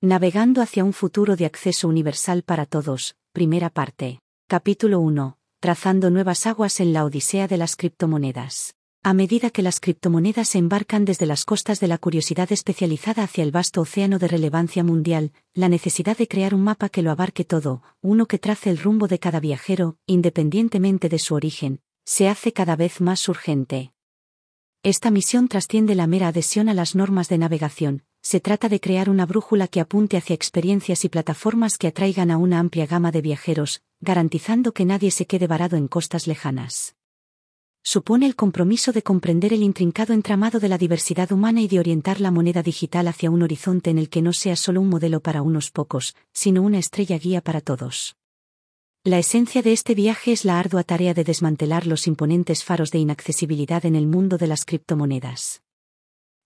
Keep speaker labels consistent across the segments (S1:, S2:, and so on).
S1: Navegando hacia un futuro de acceso universal para todos, primera parte. Capítulo 1. Trazando nuevas aguas en la Odisea de las criptomonedas. A medida que las criptomonedas se embarcan desde las costas de la curiosidad especializada hacia el vasto océano de relevancia mundial, la necesidad de crear un mapa que lo abarque todo, uno que trace el rumbo de cada viajero, independientemente de su origen, se hace cada vez más urgente. Esta misión trasciende la mera adhesión a las normas de navegación, se trata de crear una brújula que apunte hacia experiencias y plataformas que atraigan a una amplia gama de viajeros, garantizando que nadie se quede varado en costas lejanas. Supone el compromiso de comprender el intrincado entramado de la diversidad humana y de orientar la moneda digital hacia un horizonte en el que no sea solo un modelo para unos pocos, sino una estrella guía para todos. La esencia de este viaje es la ardua tarea de desmantelar los imponentes faros de inaccesibilidad en el mundo de las criptomonedas.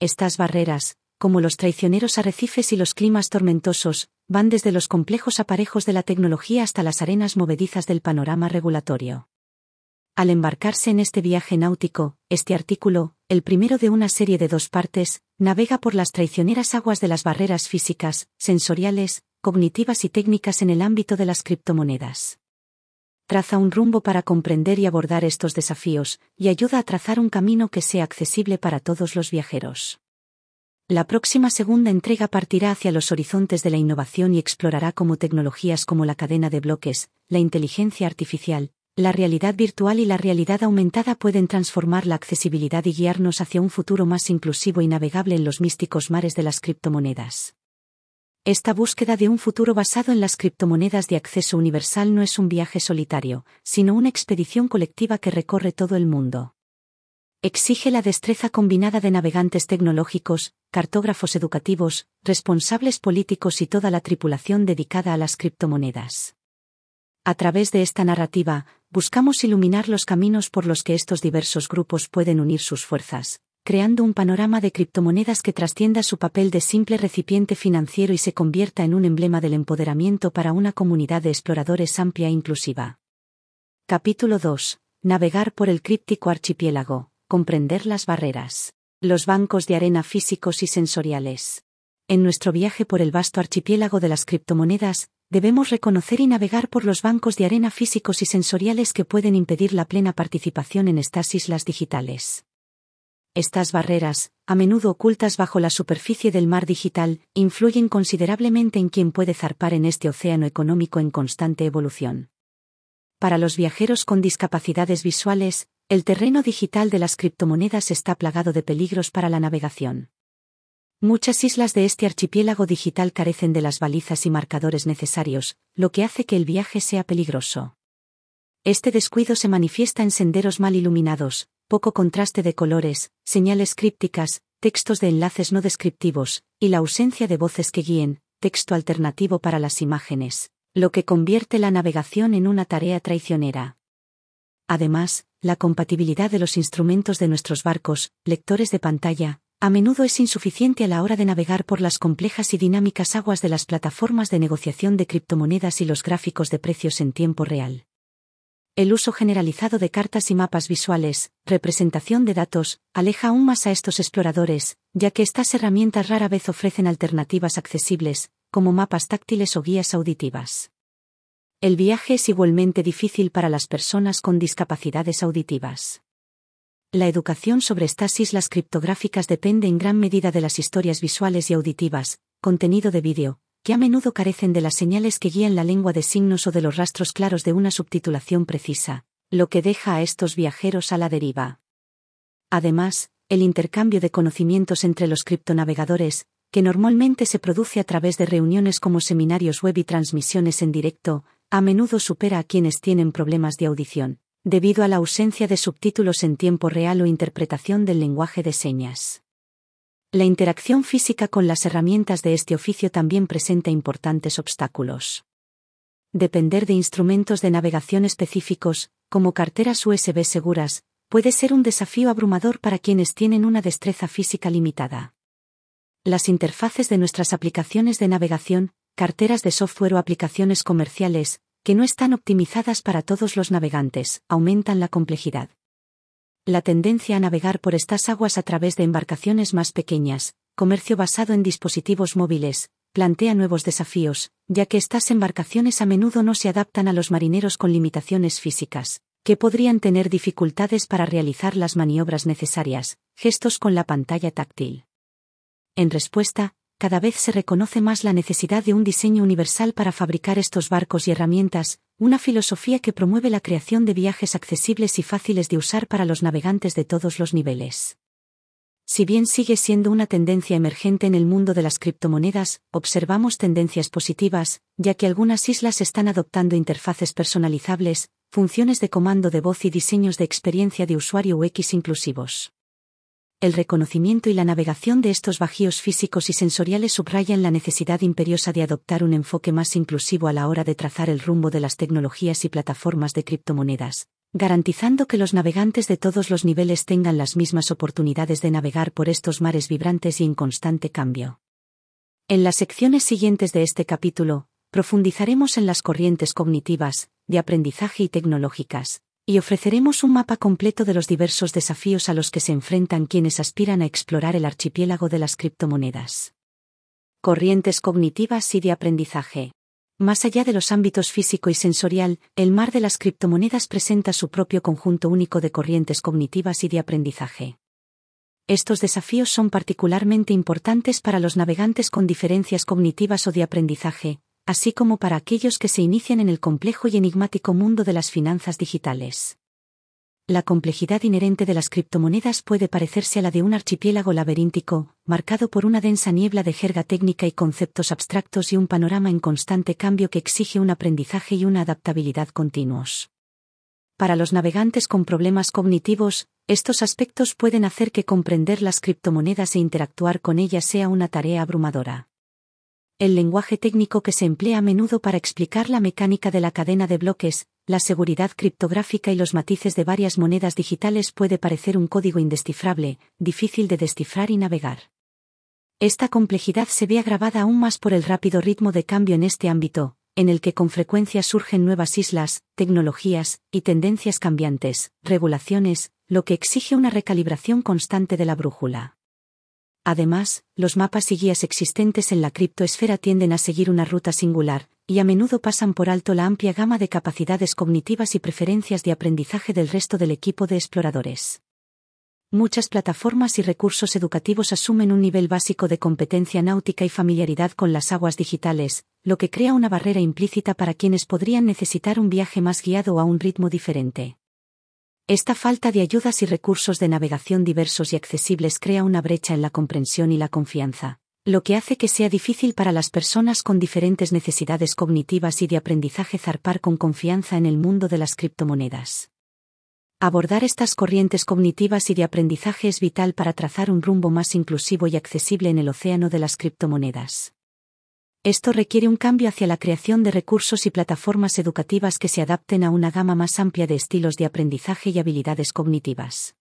S1: Estas barreras, como los traicioneros arrecifes y los climas tormentosos, van desde los complejos aparejos de la tecnología hasta las arenas movedizas del panorama regulatorio. Al embarcarse en este viaje náutico, este artículo, el primero de una serie de dos partes, navega por las traicioneras aguas de las barreras físicas, sensoriales, cognitivas y técnicas en el ámbito de las criptomonedas. Traza un rumbo para comprender y abordar estos desafíos, y ayuda a trazar un camino que sea accesible para todos los viajeros. La próxima segunda entrega partirá hacia los horizontes de la innovación y explorará cómo tecnologías como la cadena de bloques, la inteligencia artificial, la realidad virtual y la realidad aumentada pueden transformar la accesibilidad y guiarnos hacia un futuro más inclusivo y navegable en los místicos mares de las criptomonedas. Esta búsqueda de un futuro basado en las criptomonedas de acceso universal no es un viaje solitario, sino una expedición colectiva que recorre todo el mundo exige la destreza combinada de navegantes tecnológicos, cartógrafos educativos, responsables políticos y toda la tripulación dedicada a las criptomonedas. A través de esta narrativa, buscamos iluminar los caminos por los que estos diversos grupos pueden unir sus fuerzas, creando un panorama de criptomonedas que trascienda su papel de simple recipiente financiero y se convierta en un emblema del empoderamiento para una comunidad de exploradores amplia e inclusiva. Capítulo 2. Navegar por el críptico archipiélago comprender las barreras. Los bancos de arena físicos y sensoriales. En nuestro viaje por el vasto archipiélago de las criptomonedas, debemos reconocer y navegar por los bancos de arena físicos y sensoriales que pueden impedir la plena participación en estas islas digitales. Estas barreras, a menudo ocultas bajo la superficie del mar digital, influyen considerablemente en quien puede zarpar en este océano económico en constante evolución. Para los viajeros con discapacidades visuales, el terreno digital de las criptomonedas está plagado de peligros para la navegación. Muchas islas de este archipiélago digital carecen de las balizas y marcadores necesarios, lo que hace que el viaje sea peligroso. Este descuido se manifiesta en senderos mal iluminados, poco contraste de colores, señales crípticas, textos de enlaces no descriptivos, y la ausencia de voces que guíen, texto alternativo para las imágenes, lo que convierte la navegación en una tarea traicionera. Además, la compatibilidad de los instrumentos de nuestros barcos, lectores de pantalla, a menudo es insuficiente a la hora de navegar por las complejas y dinámicas aguas de las plataformas de negociación de criptomonedas y los gráficos de precios en tiempo real. El uso generalizado de cartas y mapas visuales, representación de datos, aleja aún más a estos exploradores, ya que estas herramientas rara vez ofrecen alternativas accesibles, como mapas táctiles o guías auditivas. El viaje es igualmente difícil para las personas con discapacidades auditivas. La educación sobre estas islas criptográficas depende en gran medida de las historias visuales y auditivas, contenido de vídeo, que a menudo carecen de las señales que guían la lengua de signos o de los rastros claros de una subtitulación precisa, lo que deja a estos viajeros a la deriva. Además, el intercambio de conocimientos entre los criptonavegadores, que normalmente se produce a través de reuniones como seminarios web y transmisiones en directo, a menudo supera a quienes tienen problemas de audición, debido a la ausencia de subtítulos en tiempo real o interpretación del lenguaje de señas. La interacción física con las herramientas de este oficio también presenta importantes obstáculos. Depender de instrumentos de navegación específicos, como carteras USB seguras, puede ser un desafío abrumador para quienes tienen una destreza física limitada. Las interfaces de nuestras aplicaciones de navegación, carteras de software o aplicaciones comerciales, que no están optimizadas para todos los navegantes, aumentan la complejidad. La tendencia a navegar por estas aguas a través de embarcaciones más pequeñas, comercio basado en dispositivos móviles, plantea nuevos desafíos, ya que estas embarcaciones a menudo no se adaptan a los marineros con limitaciones físicas, que podrían tener dificultades para realizar las maniobras necesarias, gestos con la pantalla táctil. En respuesta, cada vez se reconoce más la necesidad de un diseño universal para fabricar estos barcos y herramientas, una filosofía que promueve la creación de viajes accesibles y fáciles de usar para los navegantes de todos los niveles. Si bien sigue siendo una tendencia emergente en el mundo de las criptomonedas, observamos tendencias positivas, ya que algunas islas están adoptando interfaces personalizables, funciones de comando de voz y diseños de experiencia de usuario UX inclusivos. El reconocimiento y la navegación de estos bajíos físicos y sensoriales subrayan la necesidad imperiosa de adoptar un enfoque más inclusivo a la hora de trazar el rumbo de las tecnologías y plataformas de criptomonedas, garantizando que los navegantes de todos los niveles tengan las mismas oportunidades de navegar por estos mares vibrantes y en constante cambio. En las secciones siguientes de este capítulo, profundizaremos en las corrientes cognitivas, de aprendizaje y tecnológicas, y ofreceremos un mapa completo de los diversos desafíos a los que se enfrentan quienes aspiran a explorar el archipiélago de las criptomonedas. Corrientes cognitivas y de aprendizaje. Más allá de los ámbitos físico y sensorial, el mar de las criptomonedas presenta su propio conjunto único de corrientes cognitivas y de aprendizaje. Estos desafíos son particularmente importantes para los navegantes con diferencias cognitivas o de aprendizaje, así como para aquellos que se inician en el complejo y enigmático mundo de las finanzas digitales. La complejidad inherente de las criptomonedas puede parecerse a la de un archipiélago laberíntico, marcado por una densa niebla de jerga técnica y conceptos abstractos y un panorama en constante cambio que exige un aprendizaje y una adaptabilidad continuos. Para los navegantes con problemas cognitivos, estos aspectos pueden hacer que comprender las criptomonedas e interactuar con ellas sea una tarea abrumadora el lenguaje técnico que se emplea a menudo para explicar la mecánica de la cadena de bloques, la seguridad criptográfica y los matices de varias monedas digitales puede parecer un código indescifrable, difícil de descifrar y navegar. Esta complejidad se ve agravada aún más por el rápido ritmo de cambio en este ámbito, en el que con frecuencia surgen nuevas islas, tecnologías y tendencias cambiantes, regulaciones, lo que exige una recalibración constante de la brújula. Además, los mapas y guías existentes en la criptoesfera tienden a seguir una ruta singular, y a menudo pasan por alto la amplia gama de capacidades cognitivas y preferencias de aprendizaje del resto del equipo de exploradores. Muchas plataformas y recursos educativos asumen un nivel básico de competencia náutica y familiaridad con las aguas digitales, lo que crea una barrera implícita para quienes podrían necesitar un viaje más guiado a un ritmo diferente. Esta falta de ayudas y recursos de navegación diversos y accesibles crea una brecha en la comprensión y la confianza, lo que hace que sea difícil para las personas con diferentes necesidades cognitivas y de aprendizaje zarpar con confianza en el mundo de las criptomonedas. Abordar estas corrientes cognitivas y de aprendizaje es vital para trazar un rumbo más inclusivo y accesible en el océano de las criptomonedas. Esto requiere un cambio hacia la creación de recursos y plataformas educativas que se adapten a una gama más amplia de estilos de aprendizaje y habilidades cognitivas.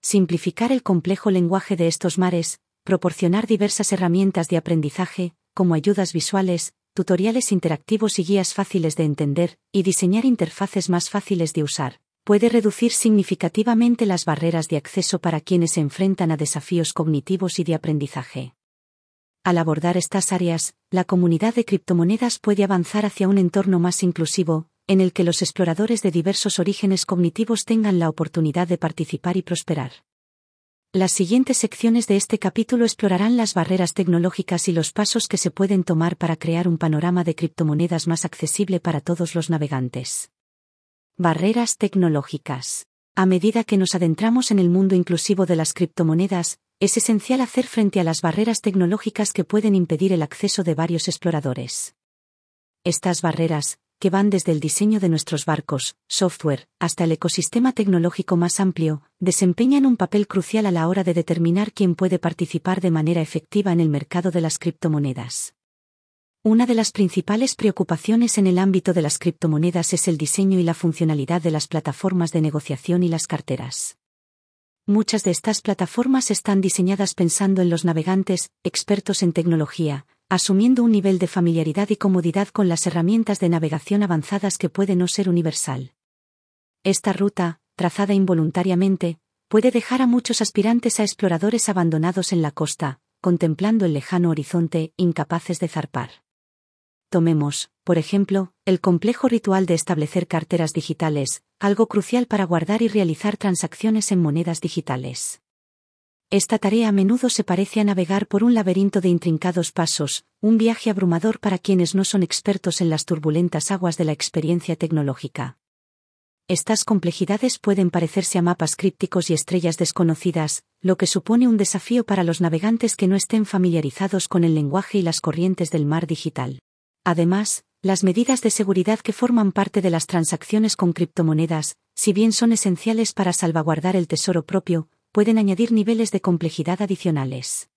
S1: Simplificar el complejo lenguaje de estos mares, proporcionar diversas herramientas de aprendizaje, como ayudas visuales, tutoriales interactivos y guías fáciles de entender, y diseñar interfaces más fáciles de usar, puede reducir significativamente las barreras de acceso para quienes se enfrentan a desafíos cognitivos y de aprendizaje. Al abordar estas áreas, la comunidad de criptomonedas puede avanzar hacia un entorno más inclusivo, en el que los exploradores de diversos orígenes cognitivos tengan la oportunidad de participar y prosperar. Las siguientes secciones de este capítulo explorarán las barreras tecnológicas y los pasos que se pueden tomar para crear un panorama de criptomonedas más accesible para todos los navegantes. Barreras tecnológicas. A medida que nos adentramos en el mundo inclusivo de las criptomonedas, es esencial hacer frente a las barreras tecnológicas que pueden impedir el acceso de varios exploradores. Estas barreras, que van desde el diseño de nuestros barcos, software, hasta el ecosistema tecnológico más amplio, desempeñan un papel crucial a la hora de determinar quién puede participar de manera efectiva en el mercado de las criptomonedas. Una de las principales preocupaciones en el ámbito de las criptomonedas es el diseño y la funcionalidad de las plataformas de negociación y las carteras. Muchas de estas plataformas están diseñadas pensando en los navegantes, expertos en tecnología, asumiendo un nivel de familiaridad y comodidad con las herramientas de navegación avanzadas que puede no ser universal. Esta ruta, trazada involuntariamente, puede dejar a muchos aspirantes a exploradores abandonados en la costa, contemplando el lejano horizonte, incapaces de zarpar. Tomemos, por ejemplo, el complejo ritual de establecer carteras digitales, algo crucial para guardar y realizar transacciones en monedas digitales. Esta tarea a menudo se parece a navegar por un laberinto de intrincados pasos, un viaje abrumador para quienes no son expertos en las turbulentas aguas de la experiencia tecnológica. Estas complejidades pueden parecerse a mapas crípticos y estrellas desconocidas, lo que supone un desafío para los navegantes que no estén familiarizados con el lenguaje y las corrientes del mar digital. Además, las medidas de seguridad que forman parte de las transacciones con criptomonedas, si bien son esenciales para salvaguardar el tesoro propio, pueden añadir niveles de complejidad adicionales.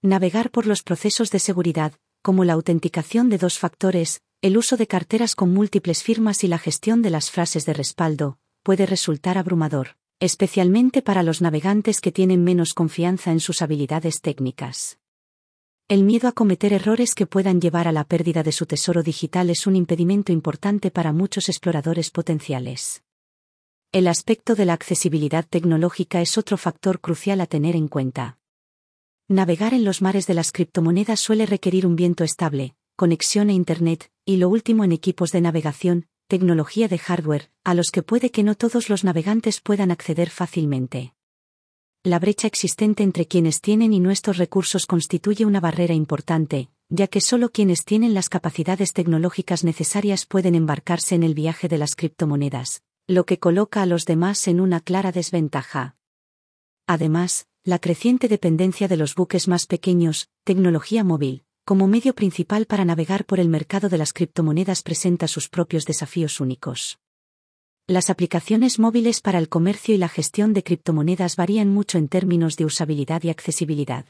S1: Navegar por los procesos de seguridad, como la autenticación de dos factores, el uso de carteras con múltiples firmas y la gestión de las frases de respaldo, puede resultar abrumador, especialmente para los navegantes que tienen menos confianza en sus habilidades técnicas. El miedo a cometer errores que puedan llevar a la pérdida de su tesoro digital es un impedimento importante para muchos exploradores potenciales. El aspecto de la accesibilidad tecnológica es otro factor crucial a tener en cuenta. Navegar en los mares de las criptomonedas suele requerir un viento estable, conexión a Internet, y lo último en equipos de navegación, tecnología de hardware, a los que puede que no todos los navegantes puedan acceder fácilmente. La brecha existente entre quienes tienen y nuestros recursos constituye una barrera importante, ya que solo quienes tienen las capacidades tecnológicas necesarias pueden embarcarse en el viaje de las criptomonedas, lo que coloca a los demás en una clara desventaja. Además, la creciente dependencia de los buques más pequeños, tecnología móvil, como medio principal para navegar por el mercado de las criptomonedas presenta sus propios desafíos únicos. Las aplicaciones móviles para el comercio y la gestión de criptomonedas varían mucho en términos de usabilidad y accesibilidad.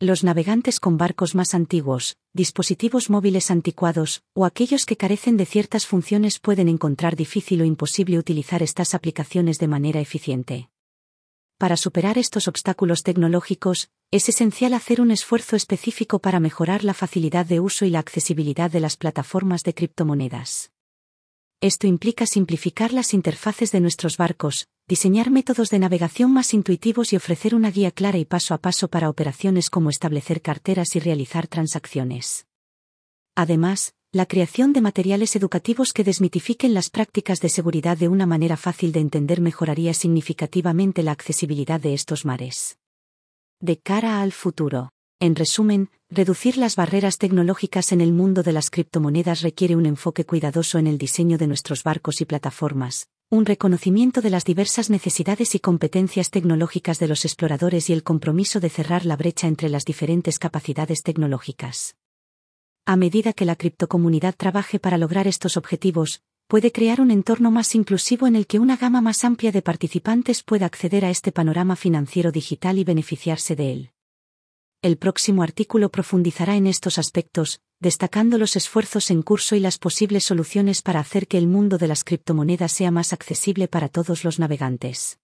S1: Los navegantes con barcos más antiguos, dispositivos móviles anticuados, o aquellos que carecen de ciertas funciones pueden encontrar difícil o imposible utilizar estas aplicaciones de manera eficiente. Para superar estos obstáculos tecnológicos, es esencial hacer un esfuerzo específico para mejorar la facilidad de uso y la accesibilidad de las plataformas de criptomonedas. Esto implica simplificar las interfaces de nuestros barcos, diseñar métodos de navegación más intuitivos y ofrecer una guía clara y paso a paso para operaciones como establecer carteras y realizar transacciones. Además, la creación de materiales educativos que desmitifiquen las prácticas de seguridad de una manera fácil de entender mejoraría significativamente la accesibilidad de estos mares. De cara al futuro. En resumen, reducir las barreras tecnológicas en el mundo de las criptomonedas requiere un enfoque cuidadoso en el diseño de nuestros barcos y plataformas, un reconocimiento de las diversas necesidades y competencias tecnológicas de los exploradores y el compromiso de cerrar la brecha entre las diferentes capacidades tecnológicas. A medida que la criptocomunidad trabaje para lograr estos objetivos, puede crear un entorno más inclusivo en el que una gama más amplia de participantes pueda acceder a este panorama financiero digital y beneficiarse de él. El próximo artículo profundizará en estos aspectos, destacando los esfuerzos en curso y las posibles soluciones para hacer que el mundo de las criptomonedas sea más accesible para todos los navegantes.